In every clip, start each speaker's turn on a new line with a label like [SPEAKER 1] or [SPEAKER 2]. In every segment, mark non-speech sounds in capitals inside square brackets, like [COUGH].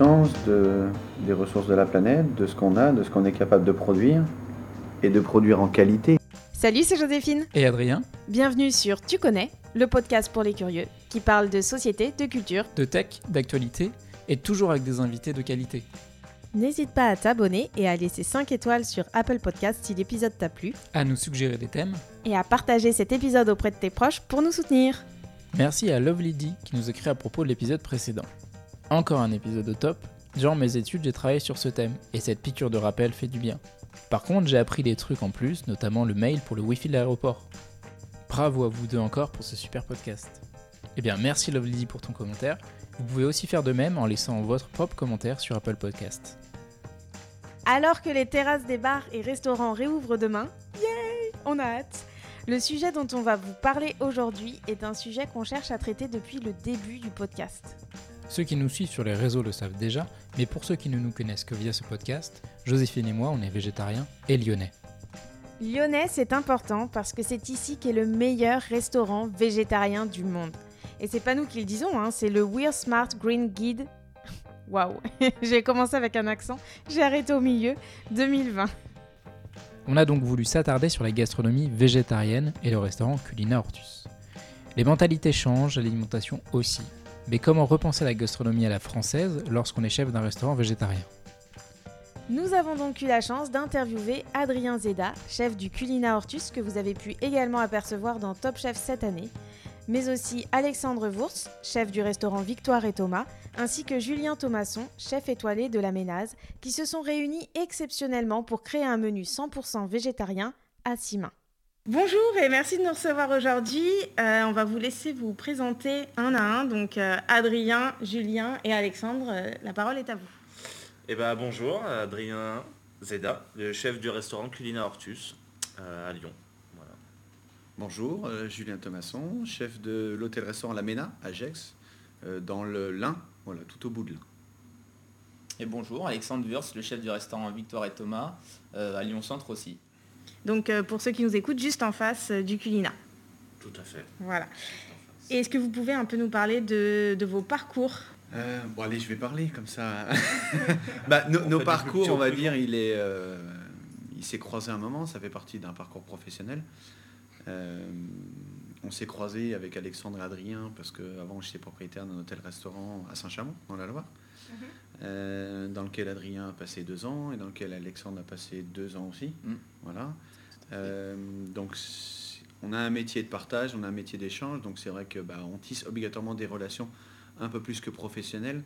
[SPEAKER 1] conscience de, des ressources de la planète, de ce qu'on a, de ce qu'on est capable de produire et de produire en qualité.
[SPEAKER 2] Salut, c'est Joséphine.
[SPEAKER 3] Et Adrien.
[SPEAKER 2] Bienvenue sur Tu connais, le podcast pour les curieux, qui parle de société, de culture,
[SPEAKER 3] de tech, d'actualité, et toujours avec des invités de qualité.
[SPEAKER 2] N'hésite pas à t'abonner et à laisser 5 étoiles sur Apple Podcast si l'épisode t'a plu.
[SPEAKER 3] À nous suggérer des thèmes.
[SPEAKER 2] Et à partager cet épisode auprès de tes proches pour nous soutenir.
[SPEAKER 3] Merci à Lovely D qui nous écrit à propos de l'épisode précédent. Encore un épisode au top. Durant mes études, j'ai travaillé sur ce thème, et cette piqûre de rappel fait du bien. Par contre, j'ai appris des trucs en plus, notamment le mail pour le wifi de l'aéroport. Bravo à vous deux encore pour ce super podcast. Eh bien, merci Lovely pour ton commentaire. Vous pouvez aussi faire de même en laissant votre propre commentaire sur Apple Podcast.
[SPEAKER 2] Alors que les terrasses des bars et restaurants réouvrent demain, yay, on a hâte. Le sujet dont on va vous parler aujourd'hui est un sujet qu'on cherche à traiter depuis le début du podcast.
[SPEAKER 3] Ceux qui nous suivent sur les réseaux le savent déjà, mais pour ceux qui ne nous connaissent que via ce podcast, Joséphine et moi, on est végétariens et lyonnais.
[SPEAKER 2] Lyonnais, c'est important parce que c'est ici qu'est le meilleur restaurant végétarien du monde. Et c'est pas nous qui le disons, hein, c'est le We're Smart Green Guide. [LAUGHS] Waouh, [LAUGHS] j'ai commencé avec un accent, j'ai arrêté au milieu, 2020.
[SPEAKER 3] On a donc voulu s'attarder sur la gastronomie végétarienne et le restaurant Culina Hortus. Les mentalités changent, l'alimentation aussi. Mais comment repenser la gastronomie à la française lorsqu'on est chef d'un restaurant végétarien
[SPEAKER 2] Nous avons donc eu la chance d'interviewer Adrien Zeda, chef du Culina Hortus que vous avez pu également apercevoir dans Top Chef cette année, mais aussi Alexandre Wurz, chef du restaurant Victoire et Thomas, ainsi que Julien Thomasson, chef étoilé de la Ménaz, qui se sont réunis exceptionnellement pour créer un menu 100% végétarien à six mains. Bonjour et merci de nous recevoir aujourd'hui. Euh, on va vous laisser vous présenter un à un. Donc euh, Adrien, Julien et Alexandre, euh, la parole est à vous.
[SPEAKER 4] Eh ben, bonjour, Adrien Zeda, le chef du restaurant Culina Hortus à Lyon.
[SPEAKER 1] Bonjour, Julien Thomasson, chef de l'hôtel-restaurant La Ména à Gex, dans le Lin, voilà, tout au bout de Lin.
[SPEAKER 5] Et bonjour, Alexandre Wurst, le chef du restaurant Victoire et Thomas à Lyon Centre aussi.
[SPEAKER 2] Donc euh, pour ceux qui nous écoutent, juste en face euh, du Culina.
[SPEAKER 4] Tout à fait.
[SPEAKER 2] Voilà. Et est-ce que vous pouvez un peu nous parler de, vos parcours?
[SPEAKER 1] Euh, Bon allez, je vais parler comme ça. [LAUGHS] bah, nos parcours, on va dire, il est, il s'est croisé un moment. Ça fait partie d'un parcours professionnel. on s'est croisé avec Alexandre et Adrien parce qu'avant j'étais propriétaire d'un hôtel-restaurant à Saint-Chamond, dans la Loire. Mhm. dans lequel Adrien a passé deux ans et dans lequel Alexandre a passé deux ans aussi. Mm. Voilà. Euh, donc on a un métier de partage, on a un métier d'échange, donc c'est vrai que bah, on tisse obligatoirement des relations un peu plus que professionnelles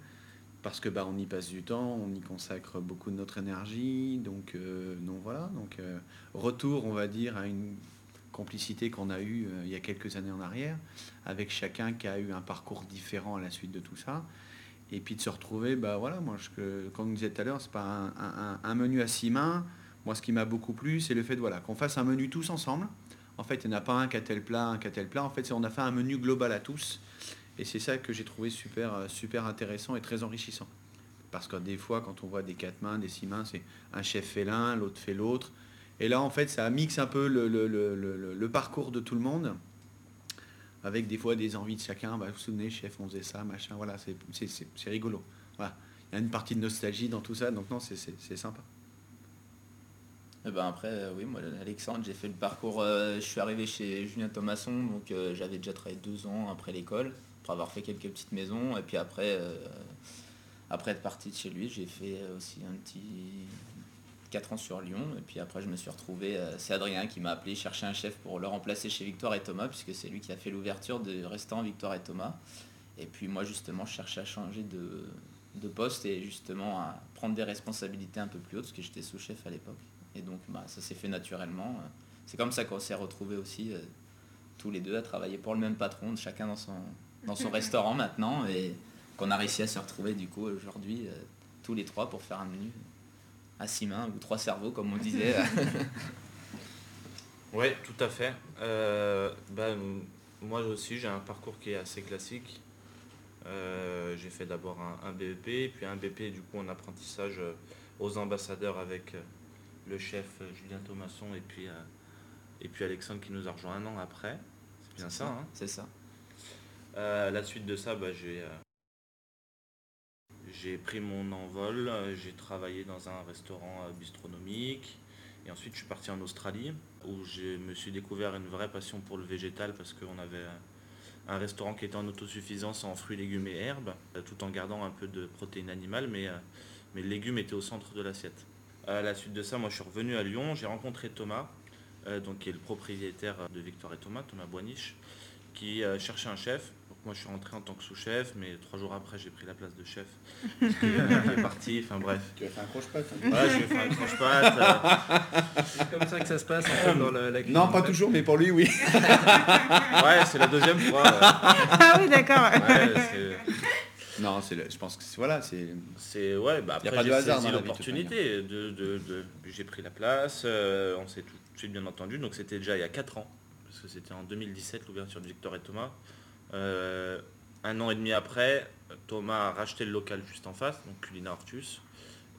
[SPEAKER 1] parce que bah, on y passe du temps, on y consacre beaucoup de notre énergie, donc euh, voilà, donc euh, retour on va dire à une complicité qu'on a eue il y a quelques années en arrière, avec chacun qui a eu un parcours différent à la suite de tout ça, et puis de se retrouver, bah voilà, moi comme on disait tout à l'heure, c'est pas un, menu à six mains, moi, ce qui m'a beaucoup plu, c'est le fait voilà, qu'on fasse un menu tous ensemble. En fait, il n'y en a pas un qui tel plat, un qui tel plat. En fait, on a fait un menu global à tous. Et c'est ça que j'ai trouvé super, euh, super intéressant et très enrichissant. Parce que des fois, quand on voit des quatre mains, des six mains, c'est un chef fait l'un, l'autre fait l'autre. Et là, en fait, ça mixe un peu le, parcours de tout le monde, avec des fois des envies de chacun. Bah, vous vous souvenez, chef, on faisait ça, machin. Voilà, c'est rigolo. Il y a une partie de nostalgie dans tout ça, donc non, c'est sympa.
[SPEAKER 5] Eh ben après, euh, oui, moi, Alexandre, j'ai fait le parcours. Euh, je suis arrivé chez Julien Thomasson, donc euh, j'avais déjà travaillé deux ans après l'école, pour avoir fait quelques petites maisons. Et puis après, après être parti de chez lui, j'ai fait aussi un petit quatre ans sur Lyon. Et puis après, je me suis retrouvé. c'est Adrien qui m'a appelé chercher un chef pour le remplacer chez Victoire et Thomas, puisque c'est lui qui a fait l'ouverture du restaurant Victoire et Thomas. Et puis moi, justement, je cherchais à changer de, de poste et justement à prendre des responsabilités un peu plus hautes, parce que j'étais sous-chef à l'époque. Et donc bah, ça s'est fait naturellement. C'est comme ça qu'on s'est retrouvés aussi euh, tous les deux à travailler pour le même patron, chacun dans son, dans son [LAUGHS] restaurant maintenant, et qu'on a réussi à se retrouver du coup aujourd'hui euh, tous les trois pour faire un menu à six mains ou trois cerveaux comme on disait. [LAUGHS]
[SPEAKER 4] oui, tout à fait. Euh, bah, moi aussi j'ai un parcours qui est assez classique. j'ai fait d'abord un, un, BEP, puis un BP du coup en apprentissage aux ambassadeurs avec le chef euh, Julien Thomasson et puis, euh, et puis Alexandre qui nous a rejoint un an après. C'est bien ça, hein?
[SPEAKER 5] C'est ça.
[SPEAKER 4] Euh, la suite de ça, bah, j'ai j'ai pris mon envol, j'ai travaillé dans un restaurant bistronomique et ensuite je suis parti en Australie où je me suis découvert une vraie passion pour le végétal parce qu'on avait un restaurant qui était en autosuffisance en fruits, légumes et herbes, tout en gardant un peu de protéines animales, mais, mais les légumes étaient au centre de l'assiette. À la suite de ça, moi je suis revenu à Lyon, j'ai rencontré Thomas, donc, qui est le propriétaire de Victoire et Thomas, Thomas Boiniche, qui cherchait un chef moi, je suis rentré en tant que sous-chef, mais trois jours après, j'ai pris la place de chef. Il est parti, enfin bref.
[SPEAKER 1] Tu as fait un croche-patte
[SPEAKER 4] hein. Ouais, j'ai fait un croche-patte. Euh.
[SPEAKER 6] C'est comme ça que ça se passe en fait, dans la, cuisine.
[SPEAKER 1] Non, pas toujours, mais pour lui, oui.
[SPEAKER 4] ouais, c'est la deuxième fois.
[SPEAKER 7] Ah oui, d'accord.
[SPEAKER 1] Non, c'est je pense que c'est voilà, c'est.
[SPEAKER 4] C'est ouais, bah après j'ai saisi l'opportunité de, de, de, j'ai pris la place. Euh, on s'est tout de suite bien entendu. Donc c'était déjà il y a 4 ans, parce que c'était en 2017 l'ouverture de Victor et Thomas. Euh, un an et demi après, Thomas a racheté le local juste en face, donc Culina Hortus,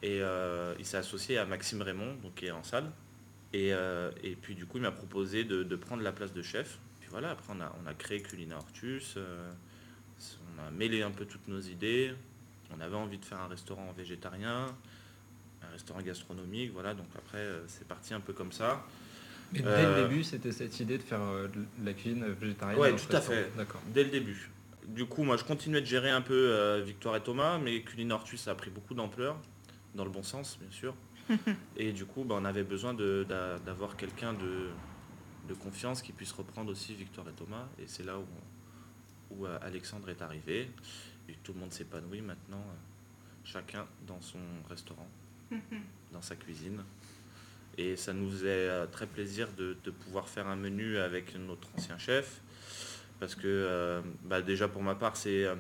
[SPEAKER 4] et euh, il s'est associé à Maxime Raymond, donc qui est en salle. Et, euh, et puis du coup, il m'a proposé de, prendre la place de chef. Puis voilà, après on a, on a créé Culina Hortus, on a mêlé un peu toutes nos idées. On avait envie de faire un restaurant végétarien, un restaurant gastronomique, voilà. Donc après, c'est parti un peu comme ça.
[SPEAKER 6] Et dès le euh, début, c'était cette idée de faire euh, de la cuisine végétarienne
[SPEAKER 4] Oui, tout à fait. D'accord. Dès le début. Du coup, moi, je continuais de gérer un peu euh, Victoire et Thomas, mais Culine ça a pris beaucoup d'ampleur, dans le bon sens, bien sûr. [LAUGHS] et du coup, bah, on avait besoin d'avoir quelqu'un de, de, confiance qui puisse reprendre aussi Victoire et Thomas. Et c'est là où, où Alexandre est arrivé. Et tout le monde s'épanouit maintenant, chacun dans son restaurant, [LAUGHS] dans sa cuisine. Et ça nous faisait euh, très plaisir de, pouvoir faire un menu avec notre ancien chef. Parce que euh, bah, déjà pour ma part, c'est euh,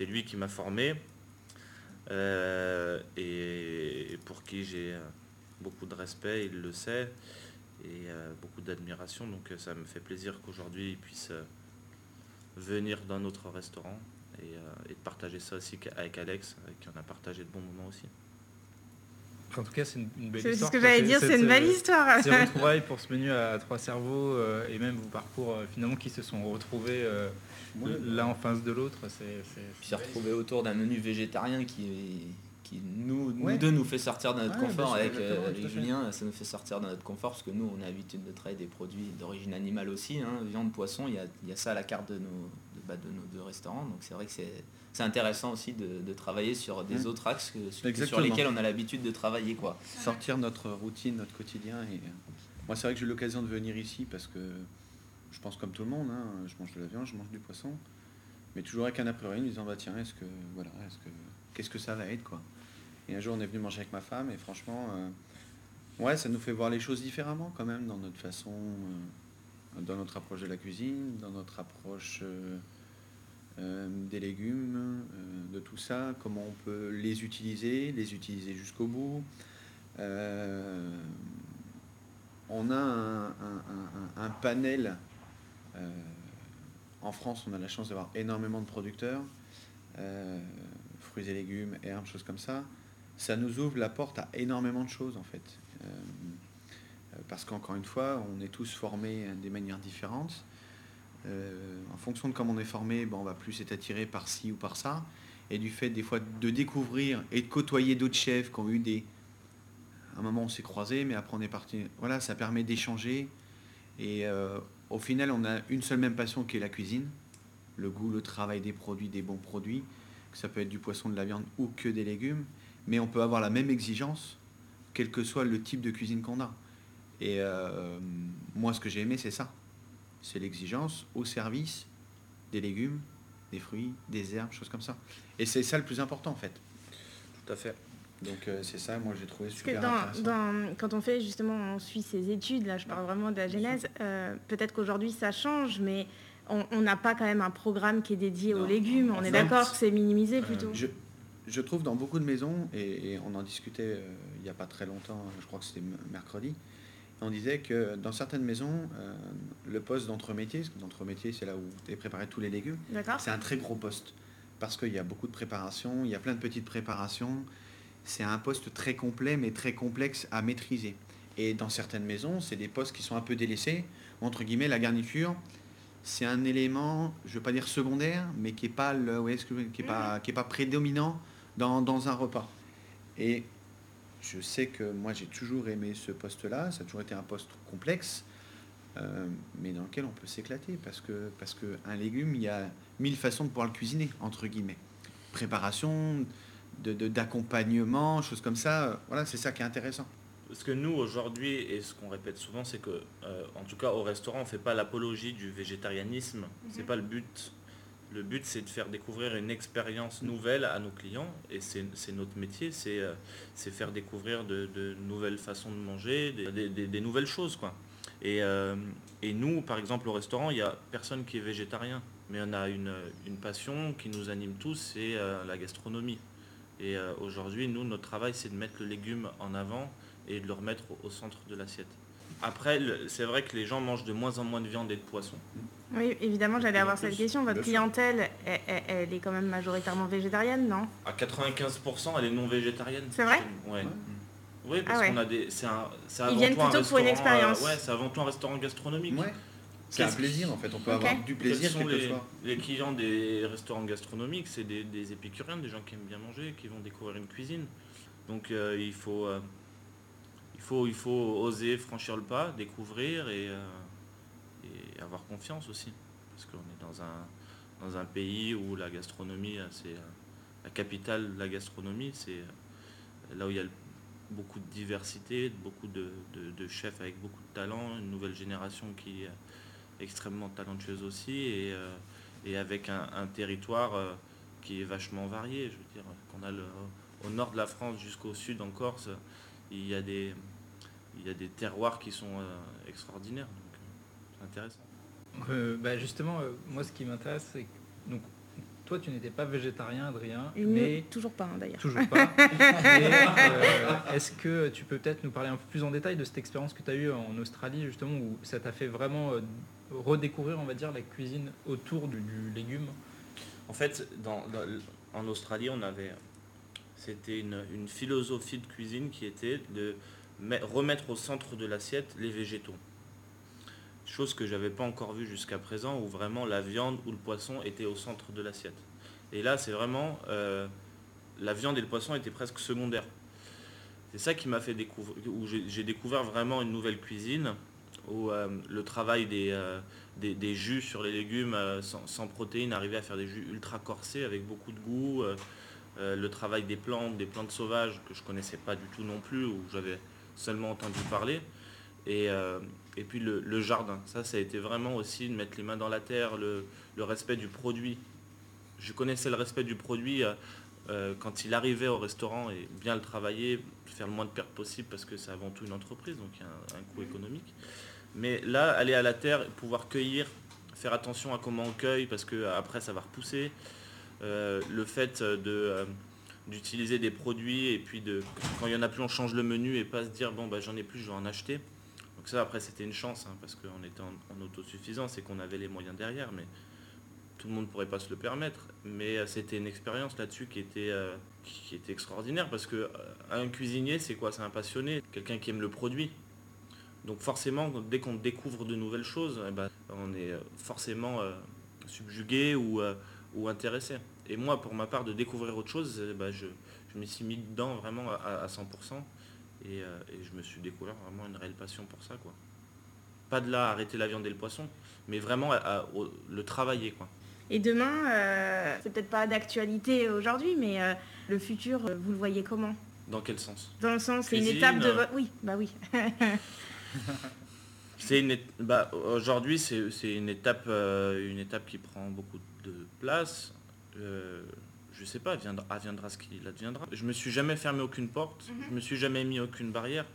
[SPEAKER 4] lui qui m'a formé. et pour qui j'ai beaucoup de respect, il le sait, et beaucoup d'admiration. Donc ça me fait plaisir qu'aujourd'hui il puisse venir dans notre restaurant et, et, de partager ça aussi avec Alex, avec qui on a partagé de bons moments aussi.
[SPEAKER 6] En tout cas, c'est une, belle histoire.
[SPEAKER 7] C'est ce que j'allais dire, c'est une belle histoire.
[SPEAKER 6] Ces [LAUGHS] retrouvailles pour ce menu à trois cerveaux euh, et même vos parcours euh, finalement qui se sont retrouvés euh, l'un en face de l'autre.
[SPEAKER 5] Puis s'est retrouvé autour d'un menu végétarien qui, qui nous, nous deux nous fait sortir de notre confort avec, Julien. Ça nous fait sortir de notre confort parce que nous, on a l'habitude de travailler des produits d'origine animale aussi, hein, viande, poisson. Il y a, il y a ça à la carte de nos, de, bah, de nos deux restaurants. Donc c'est vrai que c'est c'est intéressant aussi de, travailler sur des autres axes que, sur lesquels on a l'habitude de travailler. Quoi.
[SPEAKER 1] Sortir notre routine, notre quotidien. Et... Moi, c'est vrai que j'ai eu l'occasion de venir ici parce que je pense comme tout le monde, hein, je mange de la viande, je mange du poisson, mais toujours avec un a priori, en disant bah tiens, est-ce que voilà, est-ce que qu'est-ce que ça va être quoi. Et un jour, on est venu manger avec ma femme et franchement, euh, ouais, ça nous fait voir les choses différemment quand même dans notre façon, euh, dans notre approche de la cuisine, dans notre approche euh, des légumes, de tout ça, comment on peut les utiliser, les utiliser jusqu'au bout. On a un, panel. en France, on a la chance d'avoir énormément de producteurs, fruits et légumes, herbes, choses comme ça. Ça nous ouvre la porte à énormément de choses en fait. parce qu'encore une fois, on est tous formés des manières différentes. Euh, en fonction de comment on est formé, ben, on va plus être attiré par ci ou par ça. Et du fait des fois de découvrir et de côtoyer d'autres chefs qui ont eu des... À un moment on s'est croisés, mais après on est parti. Voilà, ça permet d'échanger. Et euh, au final, on a une seule même passion qui est la cuisine. Le goût, le travail des produits, des bons produits. Que ça peut être du poisson, de la viande ou que des légumes. Mais on peut avoir la même exigence, quel que soit le type de cuisine qu'on a. Et euh, moi, ce que j'ai aimé, c'est ça c'est l'exigence au service des légumes, des fruits, des herbes, choses comme ça. Et c'est ça le plus important en fait.
[SPEAKER 4] Tout à fait.
[SPEAKER 1] Donc euh, c'est ça, moi j'ai trouvé
[SPEAKER 7] super intéressant. quand on fait justement, on suit ces études, là je parle vraiment de la genèse, euh, peut-être qu'aujourd'hui ça change, mais on n'a pas quand même un programme qui est dédié aux légumes, on est d'accord que c'est minimisé euh, plutôt
[SPEAKER 1] je, je, trouve dans beaucoup de maisons, et, on en discutait il n'y a pas très longtemps, je crois que c'était mercredi, on disait que dans certaines maisons, euh, le poste d'entremétier, parce que d'entremétier, c'est là où tu es préparé tous les légumes, c'est un très gros poste. Parce qu'il y a beaucoup de préparation, il y a plein de petites préparations. C'est un poste très complet, mais très complexe à maîtriser. Et dans certaines maisons, c'est des postes qui sont un peu délaissés. Entre guillemets, la garniture, c'est un élément, je ne veux pas dire secondaire, mais qui n'est pas, le, qui est pas, qui est pas prédominant dans, dans un repas. Et je sais que moi j'ai toujours aimé ce poste-là, ça a toujours été un poste complexe, euh, mais dans lequel on peut s'éclater parce que parce que un légume, il y a mille façons de pouvoir le cuisiner entre guillemets. Préparation, de d'accompagnement, choses comme ça. euh, Voilà, c'est ça qui est intéressant.
[SPEAKER 4] Parce que nous, aujourd'hui, et ce qu'on répète souvent, c'est que, euh, en tout cas au restaurant, on ne fait pas l'apologie du végétarianisme. C'est pas le but. Le but, c'est de faire découvrir une expérience nouvelle à nos clients. Et c'est notre métier, c'est euh, faire découvrir de, nouvelles façons de manger, des, nouvelles choses. Euh, et nous, par exemple, au restaurant, il n'y a personne qui est végétarien. Mais on a une, passion qui nous anime tous, c'est euh, la gastronomie. Et aujourd'hui, nous, notre travail, c'est de mettre le légume en avant et de le remettre au centre de l'assiette. Après, c'est vrai que les gens mangent de moins en moins de viande et de poisson.
[SPEAKER 7] Oui, évidemment, j'allais avoir cette question. Votre clientèle, elle, est quand même majoritairement végétarienne, non?
[SPEAKER 4] À 95%, elle est non végétarienne.
[SPEAKER 7] C'est vrai?
[SPEAKER 4] Ouais. Oui, parce
[SPEAKER 7] Ah ouais.
[SPEAKER 4] qu'on a des. C'est un, c'est
[SPEAKER 7] Ils
[SPEAKER 4] avant
[SPEAKER 7] viennent
[SPEAKER 4] tout un
[SPEAKER 7] plutôt pour une
[SPEAKER 4] restaurant, euh,
[SPEAKER 7] expérience.
[SPEAKER 4] ouais, c'est avant tout un restaurant gastronomique.
[SPEAKER 1] Ouais. C'est un plaisir en fait. On peut avoir du
[SPEAKER 4] Quels
[SPEAKER 1] plaisir
[SPEAKER 4] sont
[SPEAKER 1] quel que
[SPEAKER 4] les,
[SPEAKER 1] soit.
[SPEAKER 4] les clients des restaurants gastronomiques? C'est des, des épicuriens, des gens qui aiment bien manger, qui vont découvrir une cuisine. Donc euh, il, faut, euh, il, faut, il faut oser franchir le pas, découvrir et, euh, et avoir confiance aussi. Parce qu'on est dans un, dans un pays où la gastronomie, c'est euh, la capitale de la gastronomie, c'est euh, là où il y a beaucoup de diversité, beaucoup de, de- chefs avec beaucoup de talent, une nouvelle génération qui est extrêmement talentueuse aussi et, et avec un, un territoire qui est vachement varié. Je veux dire, qu'on a le, au nord de la France jusqu'au sud en Corse, il y a des, il y a des terroirs qui sont euh, extraordinaires. Donc, euh, c'est intéressant.
[SPEAKER 6] Euh, bah, justement, euh, moi ce qui m'intéresse, c'est que donc, toi tu n'étais pas végétarien, Adrien, mais
[SPEAKER 7] Toujours pas, hein, d'ailleurs.
[SPEAKER 6] toujours pas. [LAUGHS] Euh, Est-ce que tu peux peut-être nous parler un peu plus en détail de cette expérience que tu as eue en Australie, justement, où ça t'a fait vraiment euh, redécouvrir, on va dire, la cuisine autour du, du légume?
[SPEAKER 4] En fait, dans, dans- en Australie, on avait, c'était une, une philosophie de cuisine qui était de remettre au centre de l'assiette les végétaux. Chose que j'avais pas encore vue jusqu'à présent, où vraiment la viande ou le poisson était au centre de l'assiette. Et là, c'est vraiment euh, la viande et le poisson étaient presque secondaires. C'est ça qui m'a fait découvrir, où j'ai découvert vraiment une nouvelle cuisine, où euh, le travail des, euh, des, des jus sur les légumes sans, protéines, arriver à faire des jus ultra corsés avec beaucoup de goût, le travail des plantes, des plantes sauvages que je connaissais pas du tout non plus, ou j'avais seulement entendu parler. Et, euh, et puis le, le jardin, ça, ça a été vraiment aussi de mettre les mains dans la terre, le, respect du produit. Je connaissais le respect du produit euh, euh, quand il arrivait au restaurant et bien le travailler, faire le moins de pertes possible parce que c'est avant tout une entreprise, donc il y a un, coût économique. Mais là, aller à la terre, pouvoir cueillir, faire attention à comment on cueille parce que après ça va repousser. Le fait de, d'utiliser des produits et puis de quand il y en a plus on change le menu et pas se dire bon bah j'en ai plus je vais en acheter. Donc ça après c'était une chance hein, parce qu'on était en, autosuffisance et qu'on avait les moyens derrière mais tout le monde ne pourrait pas se le permettre. Mais euh, c'était une expérience là-dessus qui était, euh, qui était extraordinaire parce que euh, un cuisinier c'est quoi? C'est un passionné, quelqu'un qui aime le produit. Donc forcément, dès qu'on découvre de nouvelles choses, eh ben, on est euh, forcément subjugué ou intéressé. Et moi, pour ma part, de découvrir autre chose, eh ben, je, je m'y suis mis dedans vraiment à, à 100%. Et, euh, et je me suis découvert vraiment une réelle passion pour ça. Quoi. Pas de là à arrêter la viande et le poisson, mais vraiment à- à- au- le travailler. Quoi.
[SPEAKER 7] Et demain, euh, c'est peut-être pas d'actualité aujourd'hui, mais euh, le futur, vous le voyez comment?
[SPEAKER 4] Dans quel sens?
[SPEAKER 7] Dans le sens, c'est une étape de votre... Oui, bah oui. [LAUGHS] [LAUGHS]
[SPEAKER 4] C'est une bah, aujourd'hui c'est une étape une étape qui prend beaucoup de place. Euh, je sais pas, viendra, adviendra ce qu'il adviendra. Je me suis jamais fermé aucune porte,
[SPEAKER 7] Mhm.
[SPEAKER 4] je me suis jamais mis aucune barrière.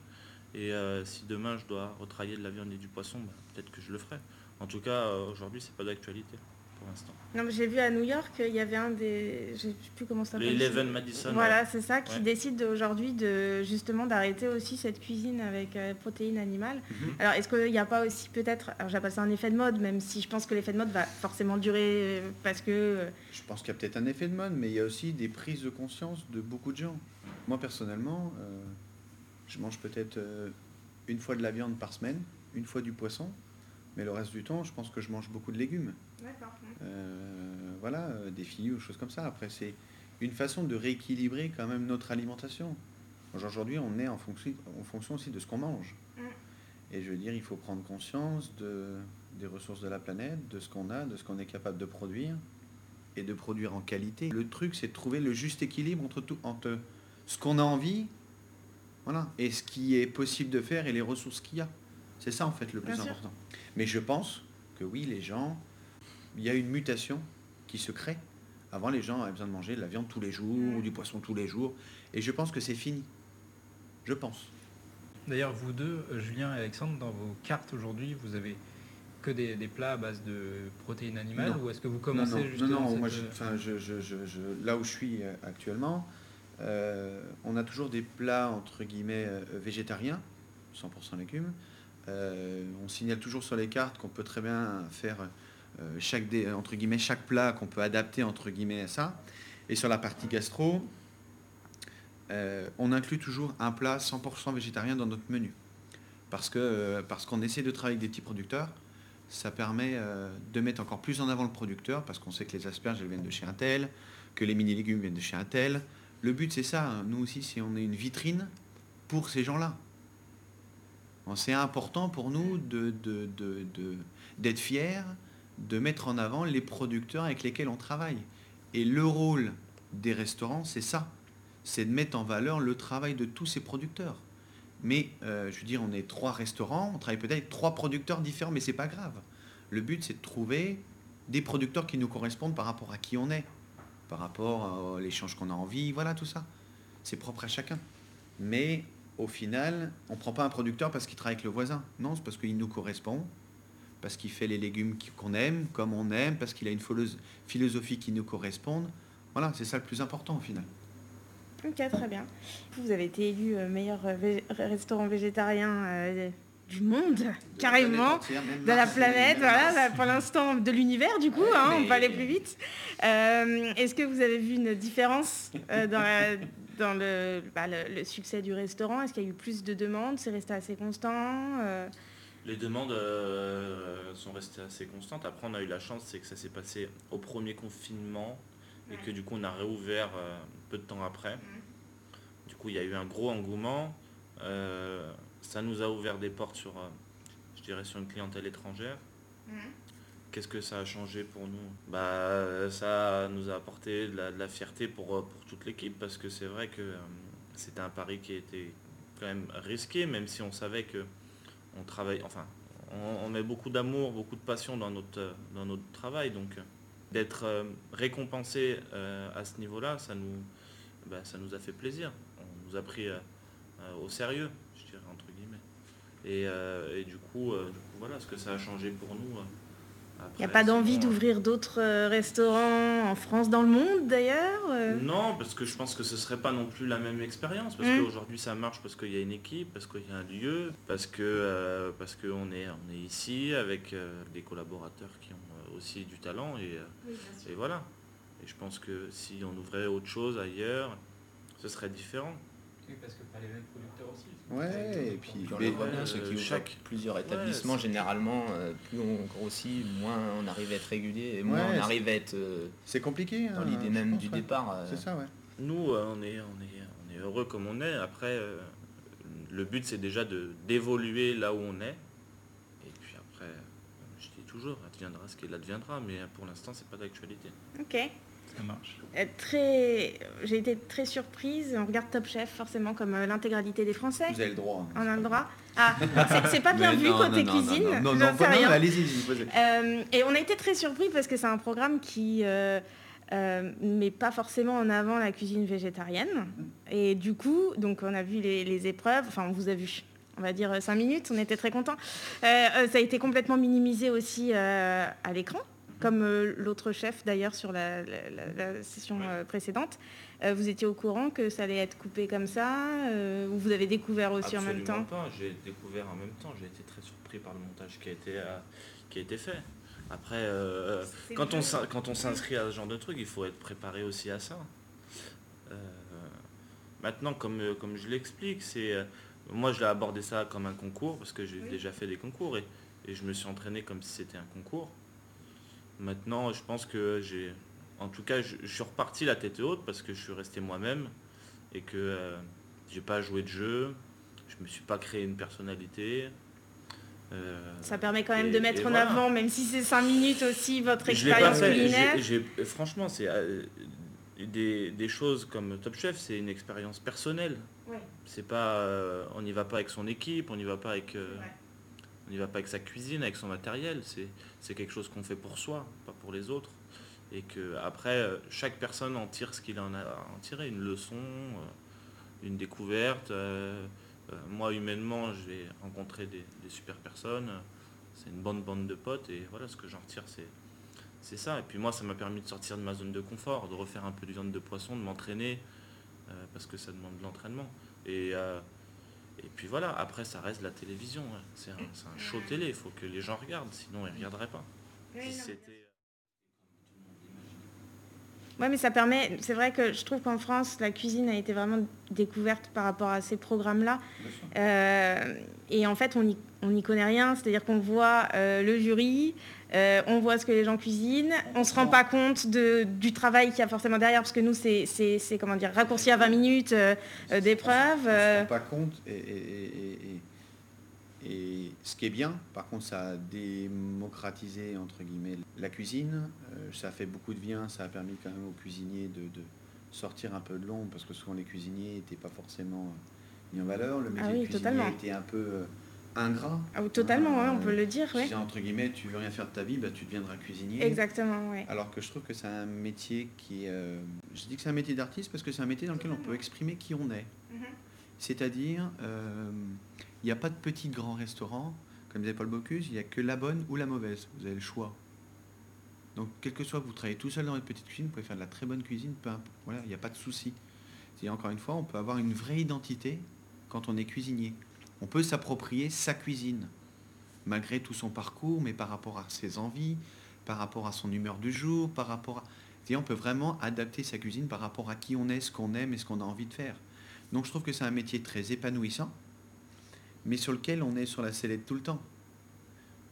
[SPEAKER 4] Et euh, si demain je dois retravailler de la viande et du poisson, bah, peut-être que je le ferai. En tout cas, euh, aujourd'hui c'est pas d'actualité pour l'instant.
[SPEAKER 7] Non, mais j'ai vu à New York, il y avait un des... Je sais plus comment ça
[SPEAKER 4] Le
[SPEAKER 7] s'appelle.
[SPEAKER 4] Eleven Madison.
[SPEAKER 7] Voilà, c'est ça, qui
[SPEAKER 4] Ouais.
[SPEAKER 7] décide aujourd'hui de justement d'arrêter aussi cette cuisine avec euh, protéines animales.
[SPEAKER 1] Mhm.
[SPEAKER 7] Alors, est-ce qu'il n'y a pas aussi peut-être, alors j'appelle ça un effet de mode, même si je pense que l'effet de mode va forcément durer euh, parce que euh,
[SPEAKER 1] Je pense qu'il y a peut-être un effet de mode, mais il y a aussi des prises de conscience de beaucoup de gens. Moi, personnellement, euh, je mange peut-être euh, une fois de la viande par semaine, une fois du poisson, mais le reste du temps, je pense que je mange beaucoup de légumes. Euh, voilà, euh, des filles ou choses comme ça. Après, c'est une façon de rééquilibrer quand même notre alimentation. Aujourd'hui, on est en fonction, en fonction aussi de ce qu'on mange. Mm. Et je veux dire, il faut prendre conscience de, des ressources de la planète, de ce qu'on a, de ce qu'on est capable de produire et de produire en qualité. Le truc, c'est de trouver le juste équilibre entre, tout, entre ce qu'on a envie voilà, et ce qui est possible de faire et les ressources qu'il y a. C'est ça, en fait, le plus important. Mais je pense que oui, les gens, il y a une mutation qui se crée. Avant, les gens avaient besoin de manger de la viande tous les jours ou du poisson tous les jours. Et je pense que c'est fini. Je pense.
[SPEAKER 6] D'ailleurs, vous deux, euh, Julien et Alexandre, dans vos cartes aujourd'hui, vous avez que des, plats à base de protéines animales ou est-ce que vous commencez
[SPEAKER 1] non, justement Non, non, moi, je, là où je suis euh, actuellement, euh, on a toujours des plats entre guillemets végétariens, 100% légumes. on signale toujours sur les cartes qu'on peut très bien faire chaque, entre guillemets, chaque plat qu'on peut adapter entre guillemets à ça. Et sur la partie gastro, euh, on inclut toujours un plat 100% végétarien dans notre menu. Parce euh, parce qu'on essaie de travailler avec des petits producteurs, ça permet euh, de mettre encore plus en avant le producteur, parce qu'on sait que les asperges elles viennent de chez un tel, que les mini-légumes viennent de chez un tel. Le but c'est ça, hein. nous aussi, si on est une vitrine pour ces gens-là. C'est important pour nous d'être de, de, fiers, de mettre en avant les producteurs avec lesquels on travaille. Et le rôle des restaurants, c'est ça c'est de mettre en valeur le travail de tous ces producteurs. Mais euh, je veux dire, on est trois restaurants, on travaille peut-être trois producteurs différents, mais c'est pas grave. Le but, c'est de trouver des producteurs qui nous correspondent par rapport à qui on est, par rapport à l'échange qu'on a envie, voilà tout ça. C'est propre à chacun. Mais au final, on ne prend pas un producteur parce qu'il travaille avec le voisin. Non, c'est parce qu'il nous correspond, parce qu'il fait les légumes qu'on aime, comme on aime, parce qu'il a une philosophie qui nous correspond. Voilà, c'est ça le plus important au final.
[SPEAKER 7] Ok, très bien. Vous avez été élu euh, meilleur euh, restaurant végétarien euh, du monde, carrément, de la planète, voilà, bah, pour l'instant de l'univers du coup, hein, on va aller plus vite. Est-ce que vous avez vu une différence dans, dans bah, le, le, succès du restaurant? Est-ce qu'il y a eu plus de demandes? C'est resté assez constant
[SPEAKER 4] Les demandes sont restées assez constantes. Après, on a eu la chance, c'est que ça s'est passé au premier confinement et que du coup, on a réouvert peu de temps après. Du coup, il y a eu un gros engouement. Euh, ça nous a ouvert des portes sur, euh, je dirais, sur une clientèle étrangère. Qu'est-ce que ça a changé pour nous? Bah, Ça nous a apporté de la, fierté pour, euh, pour toute l'équipe parce que c'est vrai que c'était un pari qui était quand même risqué, même si on savait que on travaille, enfin, on, met beaucoup d'amour, beaucoup de passion dans notre, travail. Donc, d'être récompensé à ce niveau-là, ça nous, bah, ça nous a fait plaisir nous a pris euh, euh, au sérieux, je dirais entre guillemets. Et, euh, du, coup, voilà ce que ça a changé pour nous.
[SPEAKER 7] Il n'y a pas d'envie d'ouvrir d'autres restaurants en France, dans le monde d'ailleurs
[SPEAKER 4] Non, parce que je pense que ce ne serait pas non plus la même expérience. Parce mmh. qu'aujourd'hui ça marche parce qu'il y a une équipe, parce qu'il y a un lieu, parce que parce qu'on est, on est ici avec des collaborateurs qui ont aussi du talent. Et, et voilà. Et je pense que si on ouvrait autre chose ailleurs, ce serait différent parce que pas les mêmes
[SPEAKER 5] producteurs aussi. Ouais, et puis, voit bien, ceux qui chaque plusieurs établissements, généralement, euh, plus on grossit, moins on arrive à être régulier, et moins on arrive à être. Euh,
[SPEAKER 1] c'est compliqué.
[SPEAKER 5] Dans hein, l'idée même du départ.
[SPEAKER 1] Euh. C'est ça, ouais.
[SPEAKER 4] Nous, on, est, on, est, on est heureux comme on est. Après, le but, c'est déjà de d'évoluer là où on est. Et puis après, je dis toujours, adviendra ce qu'il adviendra, mais pour l'instant, c'est pas d'actualité.
[SPEAKER 7] Ok.
[SPEAKER 6] Ça marche.
[SPEAKER 7] Euh, très, j'ai été très surprise. On regarde Top Chef forcément comme euh, l'intégralité des Français.
[SPEAKER 1] Vous avez le droit.
[SPEAKER 7] Hein. On a le droit. Ah, c'est pas bien vu côté cuisine.
[SPEAKER 1] Non, non, non, allez-y.
[SPEAKER 7] Euh, et on a été très surpris parce que c'est un programme qui euh, met pas forcément en avant la cuisine végétarienne. Et du coup, donc on a vu les, les épreuves. Enfin, on vous a vu on va dire 5 minutes, on était très contents. ça a été complètement minimisé aussi à l'écran comme euh, l'autre chef d'ailleurs sur la, session euh, précédente. Euh, vous étiez au courant que ça allait être coupé comme ça ou vous avez découvert aussi en même temps
[SPEAKER 4] pas, j'ai découvert en même temps, j'ai été très surpris par le montage qui a été, qui a été fait. Après, quand, on, quand on s'inscrit à ce genre de truc, il faut être préparé aussi à ça. maintenant, comme, comme je l'explique, c'est moi je l'ai abordé ça comme un concours parce que j'ai déjà fait des concours et je me suis entraîné comme si c'était un concours. Maintenant, je pense que j'ai en tout cas, je, suis reparti la tête haute parce que je suis resté moi-même et que euh, j'ai pas joué de jeu, je me suis pas créé une personnalité.
[SPEAKER 7] Euh, ça permet quand même de mettre en avant, même si c'est 5 minutes aussi, votre expérience culinaire.
[SPEAKER 4] franchement, c'est euh, des, choses comme Top Chef, c'est une expérience personnelle. C'est pas, on n'y va pas avec son équipe, on n'y va pas avec, on n'y va pas avec sa cuisine, avec son matériel. C'est quelque chose qu'on fait pour soi, pas pour les autres et que après euh, chaque personne en tire ce qu'il en a à en tirer, une leçon, euh, une découverte. Euh, moi humainement j'ai rencontré des, super personnes, c'est une bonne bande de potes et voilà ce que j'en retire c'est c'est ça. Et puis moi ça m'a permis de sortir de ma zone de confort, de refaire un peu de viande de poisson, de m'entraîner, parce que ça demande de l'entraînement. Et puis voilà, après ça reste la télévision, hein. c'est un, un, show télé, il faut que les gens regardent, sinon ils ne regarderaient pas.
[SPEAKER 7] Oui, mais ça permet. C'est vrai que je trouve qu'en France, la cuisine a été vraiment découverte par rapport à ces programmes-là. Euh, et en fait, on n'y connaît rien. C'est-à-dire qu'on voit euh, le jury, euh, on voit ce que les gens cuisinent, on ne se rend pas compte du travail qu'il y a forcément derrière, parce que nous, c'est comment dire, raccourci à 20 minutes d'épreuve.
[SPEAKER 1] On ne se rend pas compte. et et ce qui est bien, par contre, ça a démocratisé entre guillemets la cuisine. Euh, ça a fait beaucoup de bien. Ça a permis quand même aux cuisiniers de, sortir un peu de l'ombre parce que souvent les cuisiniers n'étaient pas forcément mis en valeur. Le métier ah de cuisinier était un peu euh, ingrat.
[SPEAKER 7] Ah totalement, on peut le dire.
[SPEAKER 1] Si entre guillemets, tu veux rien faire de ta vie, bah, tu deviendras cuisinier.
[SPEAKER 7] Exactement,
[SPEAKER 1] Alors que je trouve que c'est un métier qui est. Euh, je dis que c'est un métier d'artiste parce que c'est un métier dans lequel on peut exprimer qui on est. C'est-à-dire, il n'y a pas de petit grand restaurant, comme disait Paul Bocuse, il n'y a que la bonne ou la mauvaise. Vous avez le choix. Donc, quel que soit vous travaillez tout seul dans votre petite cuisine, vous pouvez faire de la très bonne cuisine, peu Voilà, il n'y a pas de souci. Encore une fois, on peut avoir une vraie identité quand on est cuisinier. On peut s'approprier sa cuisine, malgré tout son parcours, mais par rapport à ses envies, par rapport à son humeur du jour, par rapport à... on peut vraiment adapter sa cuisine par rapport à qui on est, ce qu'on aime et ce qu'on a envie de faire. Donc je trouve que c'est un métier très épanouissant mais sur lequel on est sur la sellette tout le temps.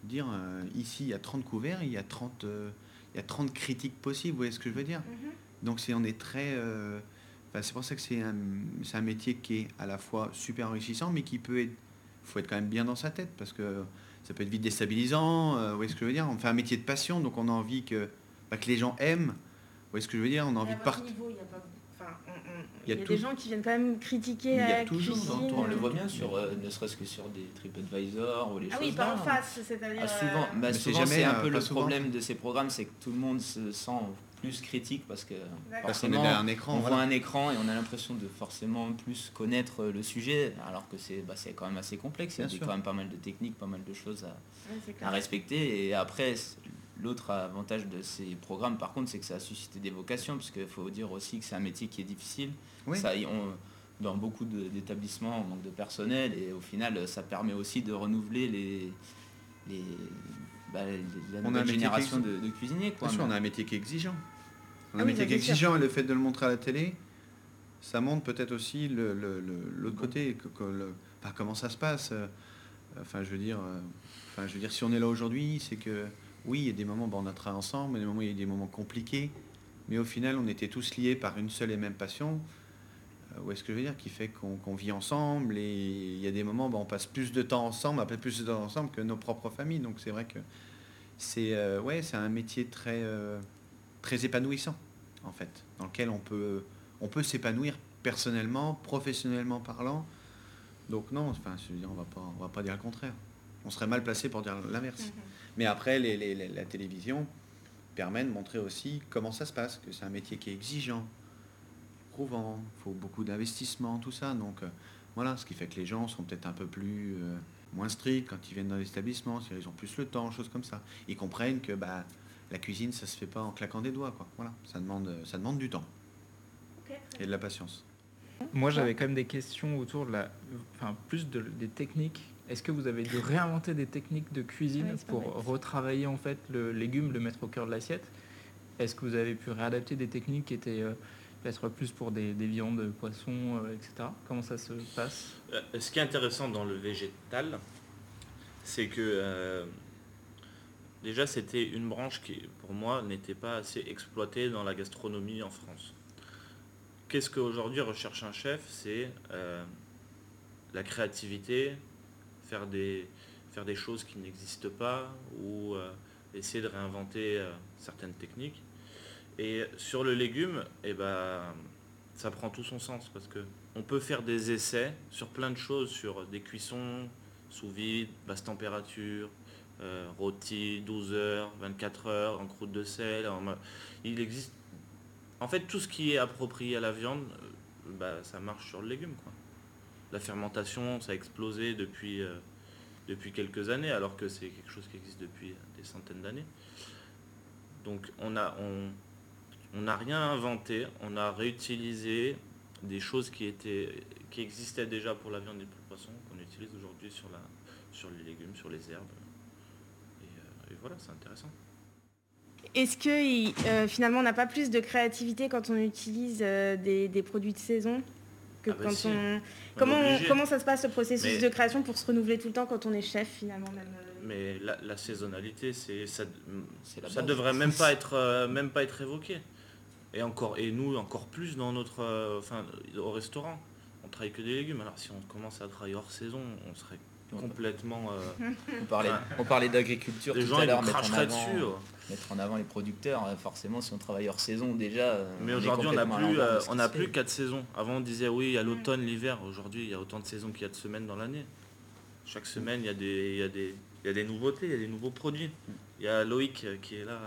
[SPEAKER 1] Dire, euh, ici, il y a 30 couverts, il y a 30, euh, il y a 30 critiques possibles, vous voyez ce que je veux dire? Mm-hmm. Donc c'est, on est très... Euh, c'est pour ça que c'est un, un, métier qui est à la fois super enrichissant, mais qui peut être... Il faut être quand même bien dans sa tête, parce que ça peut être vite déstabilisant, vous voyez ce que je veux dire? On fait un métier de passion, donc on a envie que, bah, que les gens aiment, vous voyez ce que je veux dire? On a envie de partir
[SPEAKER 7] il y a, des gens qui viennent quand même critiquer. Il y
[SPEAKER 5] a toujours, on le voit bien sur, euh, ne serait-ce que sur des TripAdvisor ou les
[SPEAKER 7] ah
[SPEAKER 5] choses.
[SPEAKER 7] oui, pas en face, c'est-à-dire. Ah,
[SPEAKER 5] souvent, euh, bah, souvent c'est un peu le problème de ces programmes, c'est que tout le monde se sent plus critique parce que
[SPEAKER 1] forcément un écran,
[SPEAKER 5] on voit un écran et on a l'impression de forcément plus connaître le sujet, alors que c'est bah, quand même assez complexe. Il y a quand même pas mal de techniques, pas mal de choses à, à respecter. Et après, L'autre avantage de ces programmes, par contre, c'est que ça a suscité des vocations, parce qu'il faut dire aussi que c'est un métier qui est difficile. Ça, dans beaucoup d'établissements, on manque de personnel, et au final, ça permet aussi de renouveler les, les, bah, la nouvelle génération de, cuisiniers.
[SPEAKER 1] Quoi, on a un métier qui est exigeant. On a un ah métier qui est exigeant, et le fait de le montrer à la télé, ça montre peut-être aussi l'autre le, côté, que, comment ça se passe. Euh, enfin, je veux dire, euh, enfin, je veux dire, si on est là aujourd'hui, c'est que oui, il y a des moments où on a travaillé ensemble, des il y a des moments compliqués, mais au final, on était tous liés par une seule et même passion. Euh, où est-ce que je veux dire? Qui fait qu'on vit ensemble et il y a des moments où on passe plus de temps ensemble, après plus de temps ensemble que nos propres familles. Donc c'est vrai que c'est euh, un métier très, euh, très épanouissant, en fait, dans lequel on peut, s'épanouir personnellement, professionnellement parlant. Donc non, enfin, je dire, on on va pas dire le contraire. On serait mal placé pour dire l'inverse. Mm-hmm. Mais après, la télévision permet de montrer aussi comment ça se passe, que c'est un métier qui est exigeant, prouvant, il faut beaucoup d'investissement, tout ça. Donc euh, voilà, ce qui fait que les gens sont peut-être un peu plus euh, moins stricts quand ils viennent dans l'établissement, ils ont plus le temps, choses comme ça. Ils comprennent que bah, la cuisine, ça se fait pas en claquant des doigts. Quoi. Voilà, ça demande, ça demande du temps et de la patience.
[SPEAKER 6] Moi, j'avais quand même des questions autour de la, enfin, plus de, des techniques est-ce que vous avez dû réinventer des techniques de cuisine pour retravailler en fait le légume, le mettre au cœur de l'assiette? Est-ce que vous avez pu réadapter des techniques qui étaient euh, peut-être plus pour des, viandes, poissons, euh, etc. Comment ça se passe?
[SPEAKER 4] Euh, Ce qui est intéressant dans le végétal, c'est que déjà c'était une branche qui, pour moi, n'était pas assez exploitée dans la gastronomie en France. Qu'est-ce qu'aujourd'hui recherche un chef? C'est euh, la créativité, faire des, faire des choses qui n'existent pas ou euh, essayer de réinventer euh, certaines techniques. Et sur le légume, eh ben, ça prend tout son sens parce que on peut faire des essais sur plein de choses, sur des cuissons sous vide, basse température, euh, rôti 12 heures, 24 heures, en croûte de sel. il existe. En fait, tout ce qui est approprié à la viande, bah, ça marche sur le légume. La fermentation, ça a explosé depuis, euh, depuis quelques années, alors que c'est quelque chose qui existe depuis des centaines d'années. Donc on a, on, on n'a rien inventé, on a réutilisé des choses qui, étaient, qui existaient déjà pour la viande et pour le poisson, qu'on utilise aujourd'hui sur, sur les légumes, sur les herbes. Et, euh, voilà, c'est intéressant.
[SPEAKER 7] Est-ce que euh, finalement on n'a pas plus de créativité quand on utilise des, produits de saison? Que ah bah quand on... Comment, comment ça se passe le processus de création pour se renouveler tout le temps quand on est chef finalement
[SPEAKER 4] Mais la, saisonnalité, c'est ça, ça devrait même pas [LAUGHS] être même pas être évoqué. Et, encore, et nous, encore plus dans notre, euh, enfin, au restaurant. On travaille que des légumes. Alors si on commence à travailler hors saison, on serait complètement...
[SPEAKER 5] Euh, [LAUGHS] on parlait, on parlait d'agriculture
[SPEAKER 4] tout à l'heure, mettre, en avant, dessus,
[SPEAKER 5] mettre en avant les producteurs. Euh, forcément, si on travaille hors saison, déjà...
[SPEAKER 4] Mais aujourd'hui, on n'a plus, on a plus quatre saisons. Avant, on disait oui, il y a l'automne, l'hiver. Aujourd'hui, il y a autant de saisons qu'il y a de semaines dans l'année. Chaque semaine, il y, a des, il, y a des, il y a des nouveautés, il y a des nouveaux produits. Il y a Loïc qui est là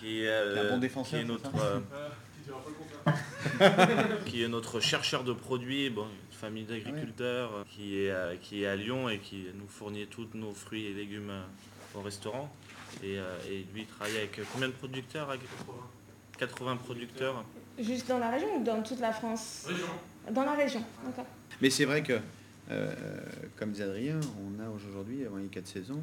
[SPEAKER 4] qui est,
[SPEAKER 1] bon défenseur,
[SPEAKER 4] qui est notre, [LAUGHS] [LAUGHS] qui est notre chercheur de produits, bon, une famille d'agriculteurs qui, est, à, qui est à Lyon et qui nous fournit tous nos fruits et légumes euh, au restaurant. Et, euh, et lui, il travaille avec combien de producteurs 80 producteurs.
[SPEAKER 7] Juste dans la région ou dans toute la France? Dans la région, d'accord.
[SPEAKER 1] Mais c'est vrai que, euh, comme disait Adrien, on a aujourd'hui, avant les 4 saisons,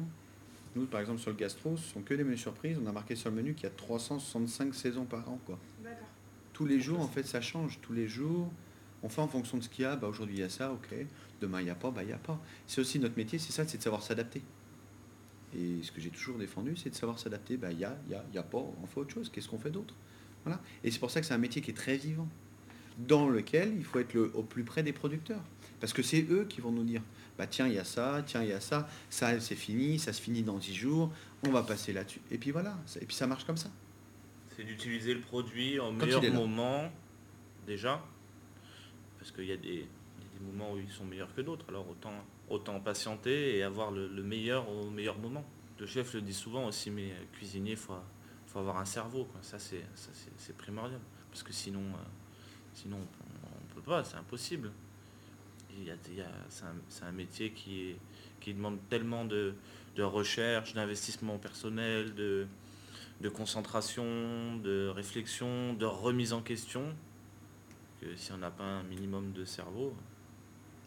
[SPEAKER 1] nous, par exemple, sur le gastro, ce sont que des menus surprises. On a marqué sur le menu qu'il y a 365 saisons par an. Quoi. Tous les jours, en fait, ça change. Tous les jours, on fait en fonction de ce qu'il y a. Bah, Aujourd'hui, il y a ça, ok. Demain, il n'y a pas, bah, il n'y a pas. C'est aussi notre métier, c'est ça, c'est de savoir s'adapter. Et ce que j'ai toujours défendu, c'est de savoir s'adapter. Bah, il y a, il y a, y a pas, on fait autre chose. Qu'est-ce qu'on fait d'autre? Voilà. Et c'est pour ça que c'est un métier qui est très vivant, dans lequel il faut être au plus près des producteurs. Parce que c'est eux qui vont nous dire bah tiens, il y a ça, tiens, il y a ça, ça c'est fini, ça se finit dans 10 jours, on va passer là-dessus. Et puis voilà, et puis ça marche comme ça.
[SPEAKER 4] C'est d'utiliser le produit en meilleur moment, déjà, parce qu'il y, a des moments où ils sont meilleurs que d'autres, alors autant, autant patienter et avoir le, meilleur au meilleur moment. Le chef le dit souvent aussi, mais cuisinier, il faut, faut avoir un cerveau, quoi. ça c'est primordial, parce que sinon, euh, sinon on ne peut pas, c'est impossible. C'est un, métier qui, qui demande tellement de, recherche, d'investissement personnel, de, de concentration, de réflexion, de remise en question, que si on n'a pas un minimum de cerveau.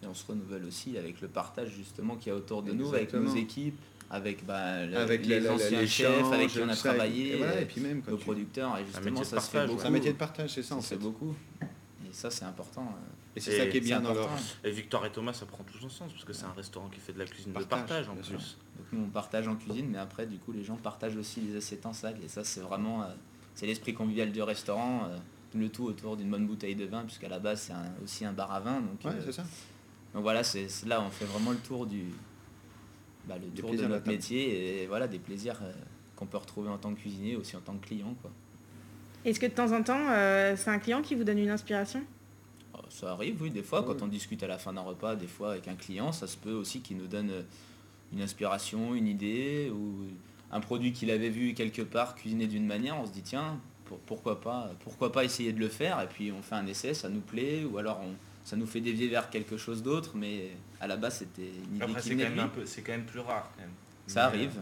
[SPEAKER 5] Et on se renouvelle aussi avec le partage justement qu'il y a autour de nous, avec nos équipes, avec, bah, avec les, anciens chefs, avec qui on a travaillé, et, puis même nos producteurs. Et justement, ça se fait beaucoup.
[SPEAKER 1] C'est un métier de partage, c'est ça, en fait.
[SPEAKER 5] beaucoup. Et ça, c'est important. Euh.
[SPEAKER 1] Et c'est ça qui est bien dans leur...
[SPEAKER 4] Et Victor et Thomas, ça prend tout son sens, parce que c'est un restaurant qui fait de la cuisine de partage en plus.
[SPEAKER 5] Nous, on partage en cuisine, mais après, du coup, les gens partagent aussi les assiettes en sac. Et ça, c'est vraiment... Euh, c'est l'esprit convivial du restaurant. Euh, le tout autour d'une bonne bouteille de vin, puisqu'à la base, c'est aussi un bar à vin. Donc,
[SPEAKER 1] ouais, c'est ça.
[SPEAKER 5] Donc voilà, c'est là, on fait vraiment le tour du... Bah, le tour de notre métier et voilà, des plaisirs qu'on peut retrouver en tant que cuisinier, aussi en tant que client.
[SPEAKER 7] Est-ce que de temps en temps, c'est un client qui vous donne une inspiration?
[SPEAKER 5] Ça arrive, oui, des fois, quand on discute à la fin d'un repas, des fois avec un client, ça se peut aussi qu'il nous donne euh, une inspiration, une idée, ou un produit qu'il avait vu quelque part cuisiné d'une manière, on se dit tiens, pourquoi pas, pourquoi pas essayer de le faire, et puis on fait un essai, ça nous plaît, ou alors on, ça nous fait dévier vers quelque chose d'autre, mais à la base c'était une idée
[SPEAKER 4] qui venait C'est quand même plus rare quand même.
[SPEAKER 5] Ça arrive.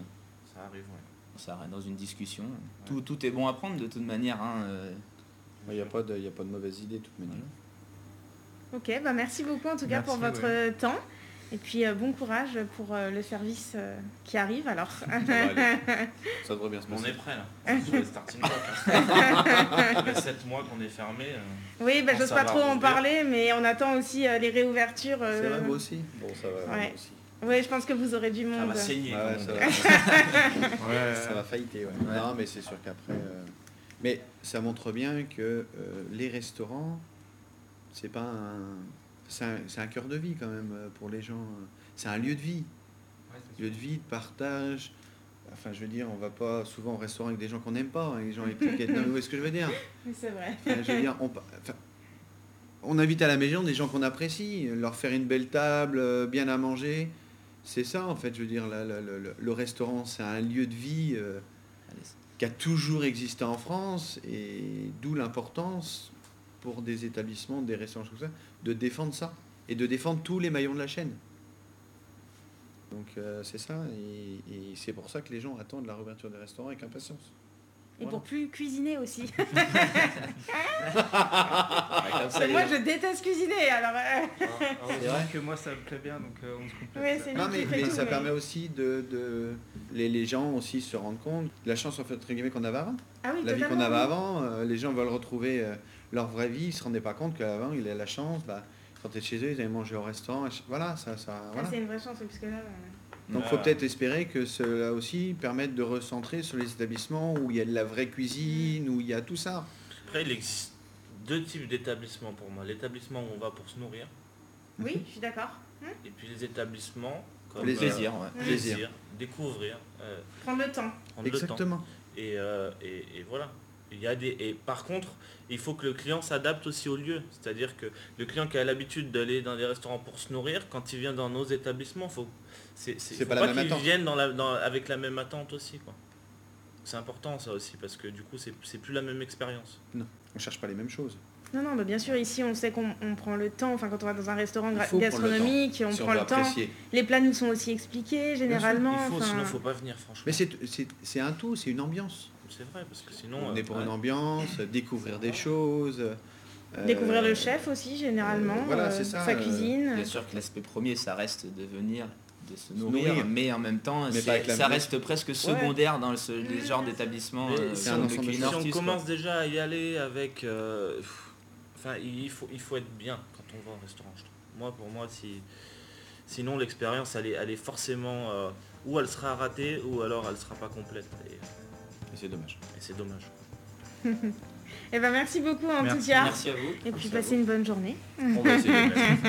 [SPEAKER 4] ça arrive, oui.
[SPEAKER 5] Ça arrive dans une discussion. Tout, tout, est bon à prendre de toute manière. Hein, euh.
[SPEAKER 1] Il n'y a, pas de, a pas de mauvaise idée de toute manière.
[SPEAKER 7] Ok, bah merci beaucoup en tout cas pour votre temps. Et puis euh, bon courage pour euh, le service euh, qui arrive alors. [LAUGHS] [LAUGHS] Ça
[SPEAKER 1] devrait bien se passer.
[SPEAKER 4] On est prêt là. [LAUGHS] sur le starting block. Hein. Ça fait 7 mois qu'on est fermé.
[SPEAKER 7] oui, bah, j'ose pas trop en parler, mais on attend aussi les réouvertures.
[SPEAKER 1] C'est vrai, moi aussi. Bon, ça va.
[SPEAKER 7] Ouais. Oui, je pense que vous aurez du
[SPEAKER 4] Ça
[SPEAKER 7] monde.
[SPEAKER 4] va saigner.
[SPEAKER 1] Ouais,
[SPEAKER 4] comme
[SPEAKER 1] ça va. Ouais, ça va failliter, ouais.
[SPEAKER 5] Ouais.
[SPEAKER 1] Non, mais c'est sûr qu'après. euh, Mais ça montre bien que euh, les restaurants, c'est pas un. C'est un, cœur de vie quand même euh, pour les gens. C'est un lieu de vie. Lieu de vie, de partage. Enfin, je veux dire, on va pas souvent au restaurant avec des gens qu'on n'aime pas, hein, les gens les plus quêtes. Non, mais vous voyez ce que je veux dire [LAUGHS]
[SPEAKER 7] Oui, C'est vrai.
[SPEAKER 1] Enfin, je veux dire, on, pa- enfin, on invite à la maison des gens qu'on apprécie, leur faire une belle table, euh, bien à manger. C'est ça, en fait, je veux dire, la- la- la- la- le restaurant, c'est un lieu de vie euh, qui a toujours existé en France, et d'où l'importance pour des établissements, des restaurants comme ça, de défendre ça, et de défendre tous les maillons de la chaîne. Donc euh, c'est ça, et, et c'est pour ça que les gens attendent la réouverture des restaurants avec impatience.
[SPEAKER 7] Et
[SPEAKER 1] Voilà.
[SPEAKER 7] pour plus cuisiner aussi. [LAUGHS]
[SPEAKER 5] Ah, ça,
[SPEAKER 7] moi, je déteste cuisiner, alors. euh,
[SPEAKER 1] C'est vrai
[SPEAKER 8] que moi ça me plaît bien, donc euh, on se complète.
[SPEAKER 7] Ouais, c'est
[SPEAKER 1] Non, mais,
[SPEAKER 7] tout,
[SPEAKER 1] ça
[SPEAKER 7] mais-
[SPEAKER 1] permet aussi de, de- les, les gens aussi se rendent compte de la chance en fait entre guillemets qu'on avait avant.
[SPEAKER 7] Ah oui,
[SPEAKER 1] la vie qu'on avait
[SPEAKER 7] oui.
[SPEAKER 1] avant, euh, les gens veulent retrouver euh, leur vraie vie, ils se rendaient pas compte qu'avant ils avaient la chance, bah, quand ils étaient chez eux, ils allaient manger au restaurant, voilà, ça, ça,
[SPEAKER 7] Ah,
[SPEAKER 1] voilà.
[SPEAKER 7] c'est une vraie chance, oui, parce que là. euh,
[SPEAKER 1] Donc
[SPEAKER 4] Ah.
[SPEAKER 1] faut peut-être espérer que cela aussi permette de recentrer sur les établissements où il y a de la vraie cuisine, où il y a tout ça.
[SPEAKER 4] Après, il existe deux types d'établissements pour moi. L'établissement où on va pour se nourrir,
[SPEAKER 7] Oui, je suis d'accord.
[SPEAKER 4] et puis les établissements comme
[SPEAKER 1] Les
[SPEAKER 4] euh,
[SPEAKER 5] plaisir, ouais.
[SPEAKER 4] plaisir,
[SPEAKER 1] Plaisir.
[SPEAKER 4] découvrir, euh,
[SPEAKER 7] Prendre le temps.
[SPEAKER 4] prendre le temps.
[SPEAKER 1] Exactement.
[SPEAKER 4] Et, euh, et, et voilà. Il y a des, et par contre, il faut que le client s'adapte aussi au lieu. C'est-à-dire que le client qui a l'habitude d'aller dans des restaurants pour se nourrir, quand il vient dans nos établissements, faut, c'est, c'est,
[SPEAKER 1] C'est
[SPEAKER 4] faut
[SPEAKER 1] pas
[SPEAKER 4] pas,
[SPEAKER 1] la même
[SPEAKER 4] qu'il vienne dans la, dans- avec la même attente aussi. Quoi. C'est important ça aussi, parce que du coup, c'est, c'est plus la même expérience.
[SPEAKER 1] On cherche pas les mêmes choses.
[SPEAKER 7] Non, non, bah bien sûr, ici, on sait qu'on on prend le temps. Enfin, quand on va dans un restaurant gastronomique, on
[SPEAKER 1] si
[SPEAKER 7] prend le temps. Les plats nous sont aussi expliqués, généralement.
[SPEAKER 4] il faut,
[SPEAKER 7] enfin,
[SPEAKER 4] sinon faut pas venir, franchement.
[SPEAKER 1] Mais c'est c'est- c'est un tout, c'est une ambiance.
[SPEAKER 4] C'est vrai, parce que sinon.
[SPEAKER 1] On
[SPEAKER 4] euh,
[SPEAKER 1] est pour
[SPEAKER 4] ouais.
[SPEAKER 1] une ambiance, [LAUGHS] découvrir des choses. euh,
[SPEAKER 7] Découvrir le chef aussi, généralement.
[SPEAKER 1] euh, voilà,
[SPEAKER 7] euh,
[SPEAKER 1] c'est ça,
[SPEAKER 7] Sa
[SPEAKER 1] euh,
[SPEAKER 7] cuisine.
[SPEAKER 5] Bien sûr que l'aspect premier, ça reste de venir, de se
[SPEAKER 1] nourrir.
[SPEAKER 5] nourrir, mais en même temps, ça
[SPEAKER 1] même-
[SPEAKER 5] reste presque secondaire dans ce, d'établissements.
[SPEAKER 4] Mais
[SPEAKER 5] euh,
[SPEAKER 4] si on
[SPEAKER 5] quoi.
[SPEAKER 4] commence déjà à y aller avec. euh, pff, Enfin, il faut, il faut être bien quand on va au restaurant. je trouve. Moi, pour moi, si, sinon l'expérience, elle est, elle est forcément. euh, ou elle sera ratée, ou alors elle sera pas complète. Et,
[SPEAKER 1] Et c'est dommage.
[SPEAKER 4] et c'est dommage. [LAUGHS]
[SPEAKER 7] Eh ben, merci beaucoup en
[SPEAKER 8] Merci.
[SPEAKER 7] tout cas.
[SPEAKER 5] Merci à vous.
[SPEAKER 7] Et puis passez une bonne journée.
[SPEAKER 1] On va essayer. merci.